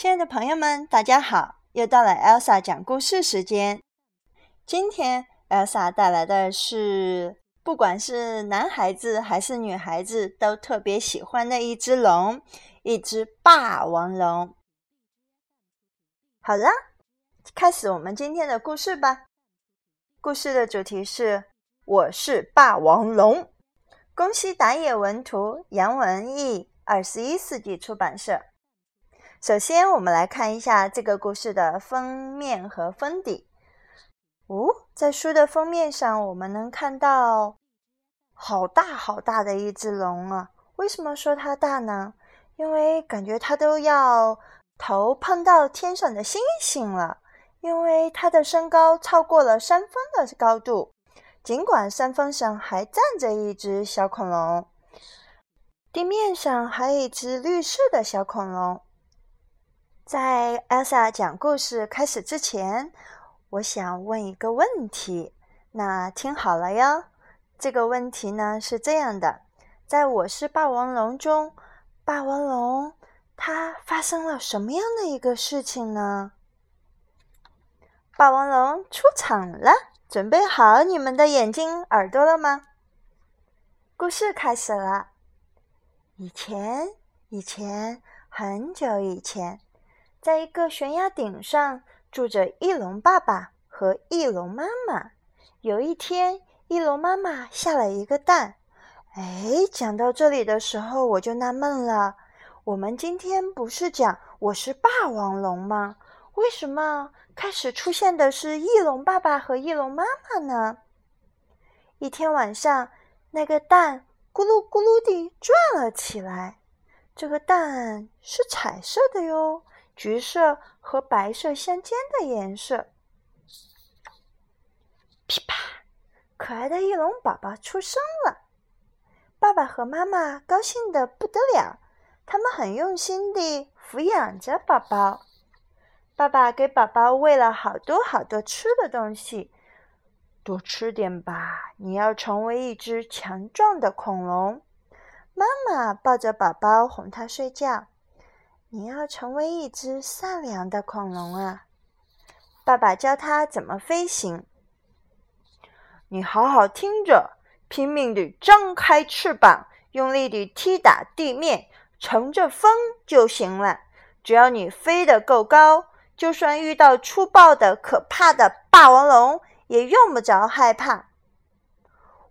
亲爱的朋友们，大家好！又到了 Elsa 讲故事时间。今天 Elsa 带来的是，不管是男孩子还是女孩子都特别喜欢的一只龙，一只霸王龙。好了，开始我们今天的故事吧。故事的主题是“我是霸王龙”。宫西达也文图，杨文译，二十一世纪出版社。首先，我们来看一下这个故事的封面和封底。哦，在书的封面上，我们能看到好大好大的一只龙啊！为什么说它大呢？因为感觉它都要头碰到天上的星星了。因为它的身高超过了山峰的高度，尽管山峰上还站着一只小恐龙，地面上还有一只绿色的小恐龙。在 Elsa 讲故事开始之前，我想问一个问题，那听好了哟。这个问题呢是这样的：在我是霸王龙中，霸王龙它发生了什么样的一个事情呢？霸王龙出场了，准备好你们的眼睛、耳朵了吗？故事开始了。以前，以前，很久以前，在一个悬崖顶上住着翼龙爸爸和翼龙妈妈。有一天，翼龙妈妈下了一个蛋。哎，讲到这里的时候，我就纳闷了：我们今天不是讲我是霸王龙吗？为什么？开始出现的是翼龙爸爸和翼龙妈妈呢。一天晚上，那个蛋咕噜咕噜地转了起来。这个蛋是彩色的哟，橘色和白色相间的颜色。噼啪，可爱的翼龙宝宝出生了。爸爸和妈妈高兴的不得了，他们很用心地抚养着宝宝。爸爸给宝宝喂了好多好多吃的东西，多吃点吧，你要成为一只强壮的恐龙。妈妈抱着宝宝哄他睡觉，你要成为一只善良的恐龙啊。爸爸教他怎么飞行，你好好听着，拼命地张开翅膀，用力地踢打地面，乘着风就行了。只要你飞得够高。就算遇到粗暴的、可怕的霸王龙，也用不着害怕。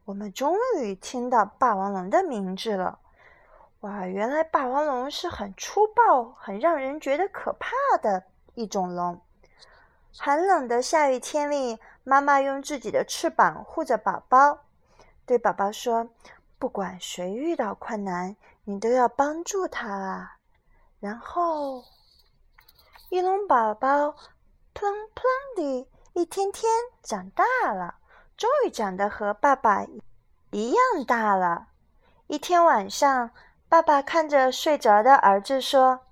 我们终于听到霸王龙的名字了。哇，原来霸王龙是很粗暴、很让人觉得可怕的一种龙。寒冷的下雨天里，妈妈用自己的翅膀护着宝宝，对宝宝说：“不管谁遇到困难，你都要帮助他啊。”然后。翼龙宝宝砰砰地一天天长大了，终于长得和爸爸一样大了。一天晚上，爸爸看着睡着的儿子说：“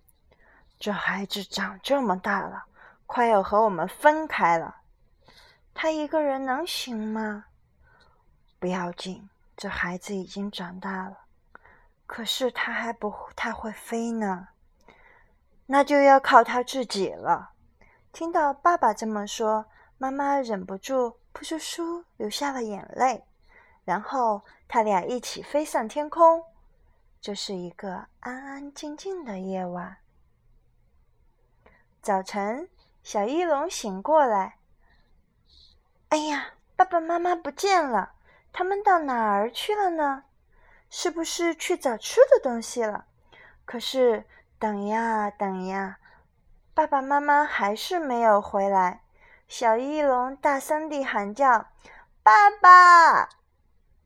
这孩子长这么大了，快要和我们分开了。他一个人能行吗？”“不要紧，这孩子已经长大了，可是他还不太会飞呢。”那就要靠他自己了。听到爸爸这么说，妈妈忍不住扑簌簌流下了眼泪。然后他俩一起飞上天空。这是一个安安静静的夜晚。早晨，小翼龙醒过来。哎呀，爸爸妈妈不见了，他们到哪儿去了呢？是不是去找吃的东西了？可是。等呀等呀，爸爸妈妈还是没有回来。小翼龙大声地喊叫：“爸爸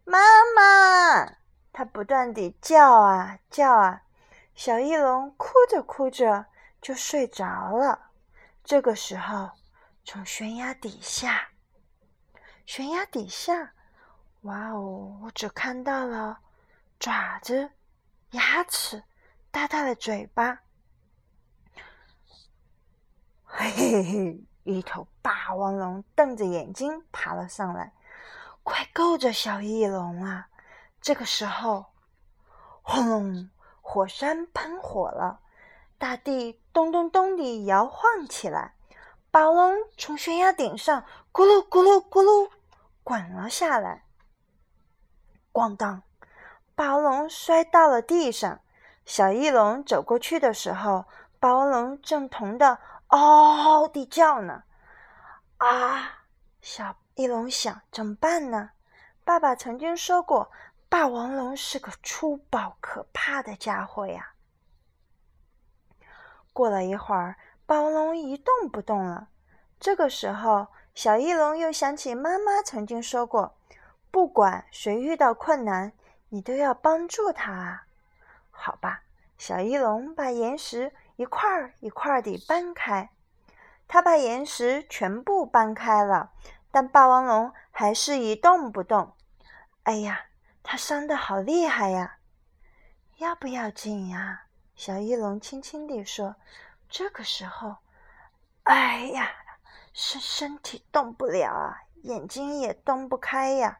妈妈！”它不断地叫啊叫啊。小翼龙哭着哭着就睡着了。这个时候，从悬崖底下，悬崖底下，哇哦！我只看到了爪子、牙齿。大大的嘴巴，嘿嘿嘿！一头霸王龙瞪着眼睛爬了上来，快够着小翼龙啊！这个时候，轰隆，火山喷火了，大地咚咚咚地摇晃起来，霸王龙从悬崖顶上咕噜咕噜咕噜滚了下来。咣当！霸王龙摔到了地上。小翼龙走过去的时候，霸王龙正疼得嗷嗷地叫呢。啊！小翼龙想：怎么办呢？爸爸曾经说过，霸王龙是个粗暴可怕的家伙呀。过了一会儿，霸王龙一动不动了。这个时候，小翼龙又想起妈妈曾经说过。不管谁遇到困难，你都要帮助他啊！好吧，小翼龙把岩石一块儿一块儿地搬开。他把岩石全部搬开了，但霸王龙还是一动不动。哎呀，他伤得好厉害呀！要不要紧呀？小翼龙轻轻地说。这个时候，哎呀，身身体动不了啊，眼睛也动不开呀。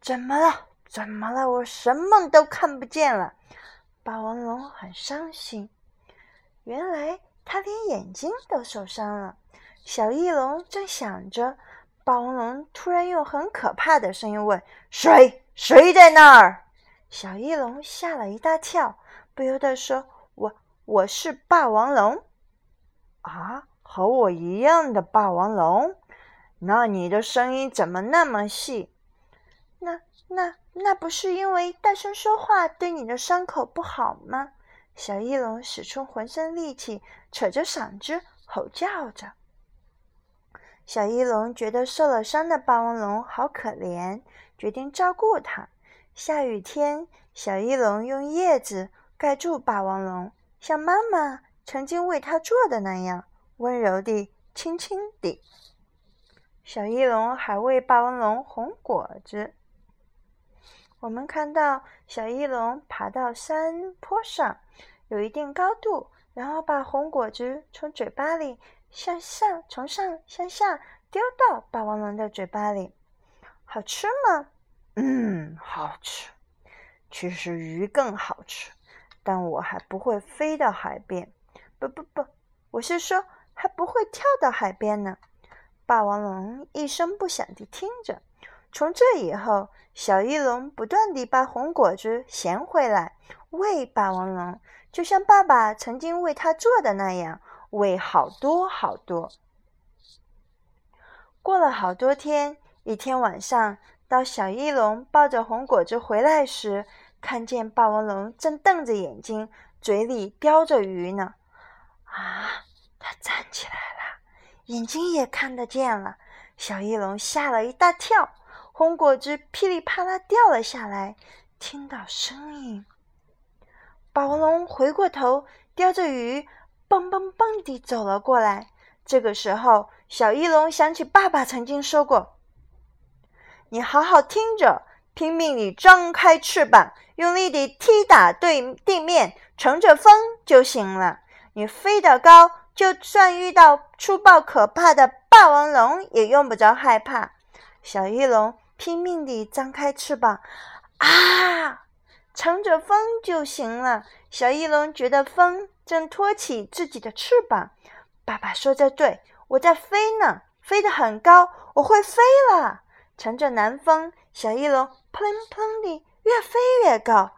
怎么了？怎么了？我什么都看不见了。霸王龙很伤心。原来他连眼睛都受伤了。小翼龙正想着，霸王龙突然用很可怕的声音问：“谁？谁在那儿？”小翼龙吓了一大跳，不由得说：“我我是霸王龙。”啊，和我一样的霸王龙？那你的声音怎么那么细？那那那不是因为大声说话对你的伤口不好吗？小翼龙使出浑身力气，扯着嗓子吼叫着。小翼龙觉得受了伤的霸王龙好可怜，决定照顾它。下雨天，小翼龙用叶子盖住霸王龙，像妈妈曾经为它做的那样，温柔地、轻轻地。小翼龙还喂霸王龙红果子。我们看到小翼龙爬到山坡上，有一定高度，然后把红果子从嘴巴里向上，从上向下丢到霸王龙的嘴巴里。好吃吗？嗯，好吃。其实鱼更好吃，但我还不会飞到海边。不不不，我是说还不会跳到海边呢。霸王龙一声不响地听着。从这以后，小翼龙不断地把红果子衔回来喂霸王龙，就像爸爸曾经为他做的那样，喂好多好多。过了好多天，一天晚上，当小翼龙抱着红果子回来时，看见霸王龙正瞪着眼睛，嘴里叼着鱼呢。啊，它站起来了，眼睛也看得见了。小翼龙吓了一大跳。红果子噼里啪啦掉了下来，听到声音，霸王龙回过头，叼着鱼，蹦蹦蹦地走了过来。这个时候，小翼龙想起爸爸曾经说过：“你好好听着，拼命地张开翅膀，用力地踢打对地面，乘着风就行了。你飞得高，就算遇到粗暴可怕的霸王龙，也用不着害怕。”小翼龙。拼命地张开翅膀，啊，乘着风就行了。小翼龙觉得风正托起自己的翅膀。爸爸说的对，我在飞呢，飞得很高，我会飞了。乘着南风，小翼龙砰砰地越飞越高。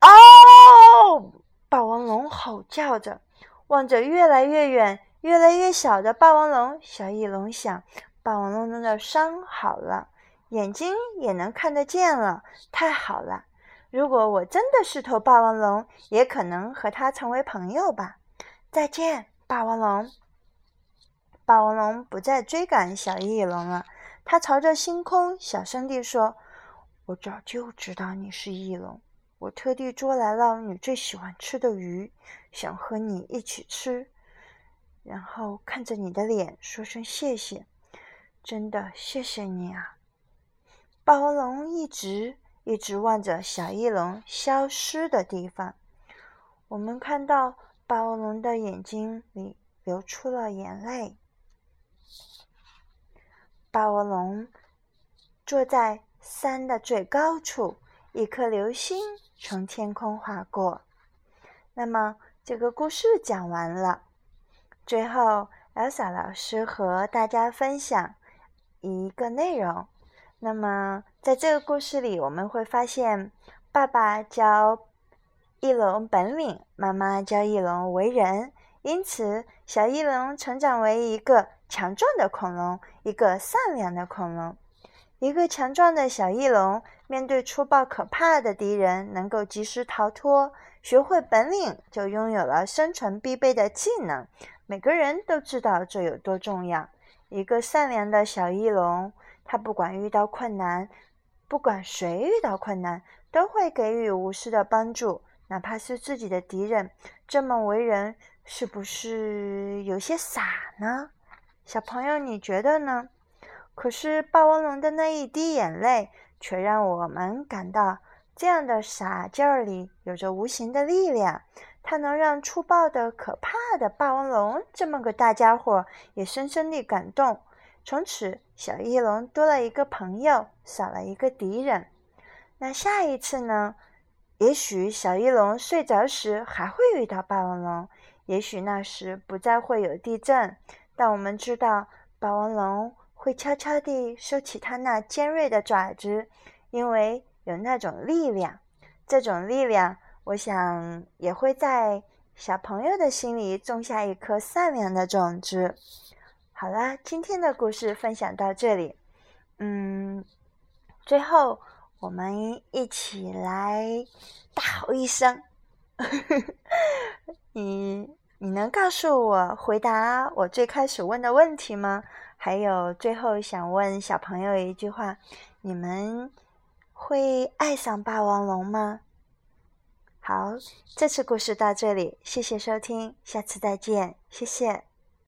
哦！霸王龙吼叫着，望着越来越远、越来越小的霸王龙，小翼龙想：霸王龙的伤好了。眼睛也能看得见了，太好了！如果我真的是头霸王龙，也可能和它成为朋友吧。再见，霸王龙。霸王龙不再追赶小翼龙了，它朝着星空小声地说：“我早就知道你是翼龙，我特地捉来了你最喜欢吃的鱼，想和你一起吃，然后看着你的脸说声谢谢。真的，谢谢你啊！”霸王龙一直一直望着小翼龙消失的地方。我们看到霸王龙的眼睛里流出了眼泪。霸王龙坐在山的最高处，一颗流星从天空划过。那么，这个故事讲完了。最后，Elsa 老师和大家分享一个内容。那么，在这个故事里，我们会发现，爸爸教翼龙本领，妈妈教翼龙为人。因此，小翼龙成长为一个强壮的恐龙，一个善良的恐龙。一个强壮的小翼龙，面对粗暴可怕的敌人，能够及时逃脱。学会本领，就拥有了生存必备的技能。每个人都知道这有多重要。一个善良的小翼龙，他不管遇到困难，不管谁遇到困难，都会给予无私的帮助，哪怕是自己的敌人。这么为人，是不是有些傻呢？小朋友，你觉得呢？可是霸王龙的那一滴眼泪，却让我们感到。这样的傻劲儿里有着无形的力量，它能让粗暴的、可怕的霸王龙这么个大家伙也深深地感动。从此，小翼龙多了一个朋友，少了一个敌人。那下一次呢？也许小翼龙睡着时还会遇到霸王龙，也许那时不再会有地震。但我们知道，霸王龙会悄悄地收起它那尖锐的爪子，因为。有那种力量，这种力量，我想也会在小朋友的心里种下一颗善良的种子。好啦，今天的故事分享到这里。嗯，最后我们一起来大吼一声：“ 你你能告诉我回答我最开始问的问题吗？还有最后想问小朋友一句话：你们？”会爱上霸王龙吗？好，这次故事到这里，谢谢收听，下次再见，谢谢。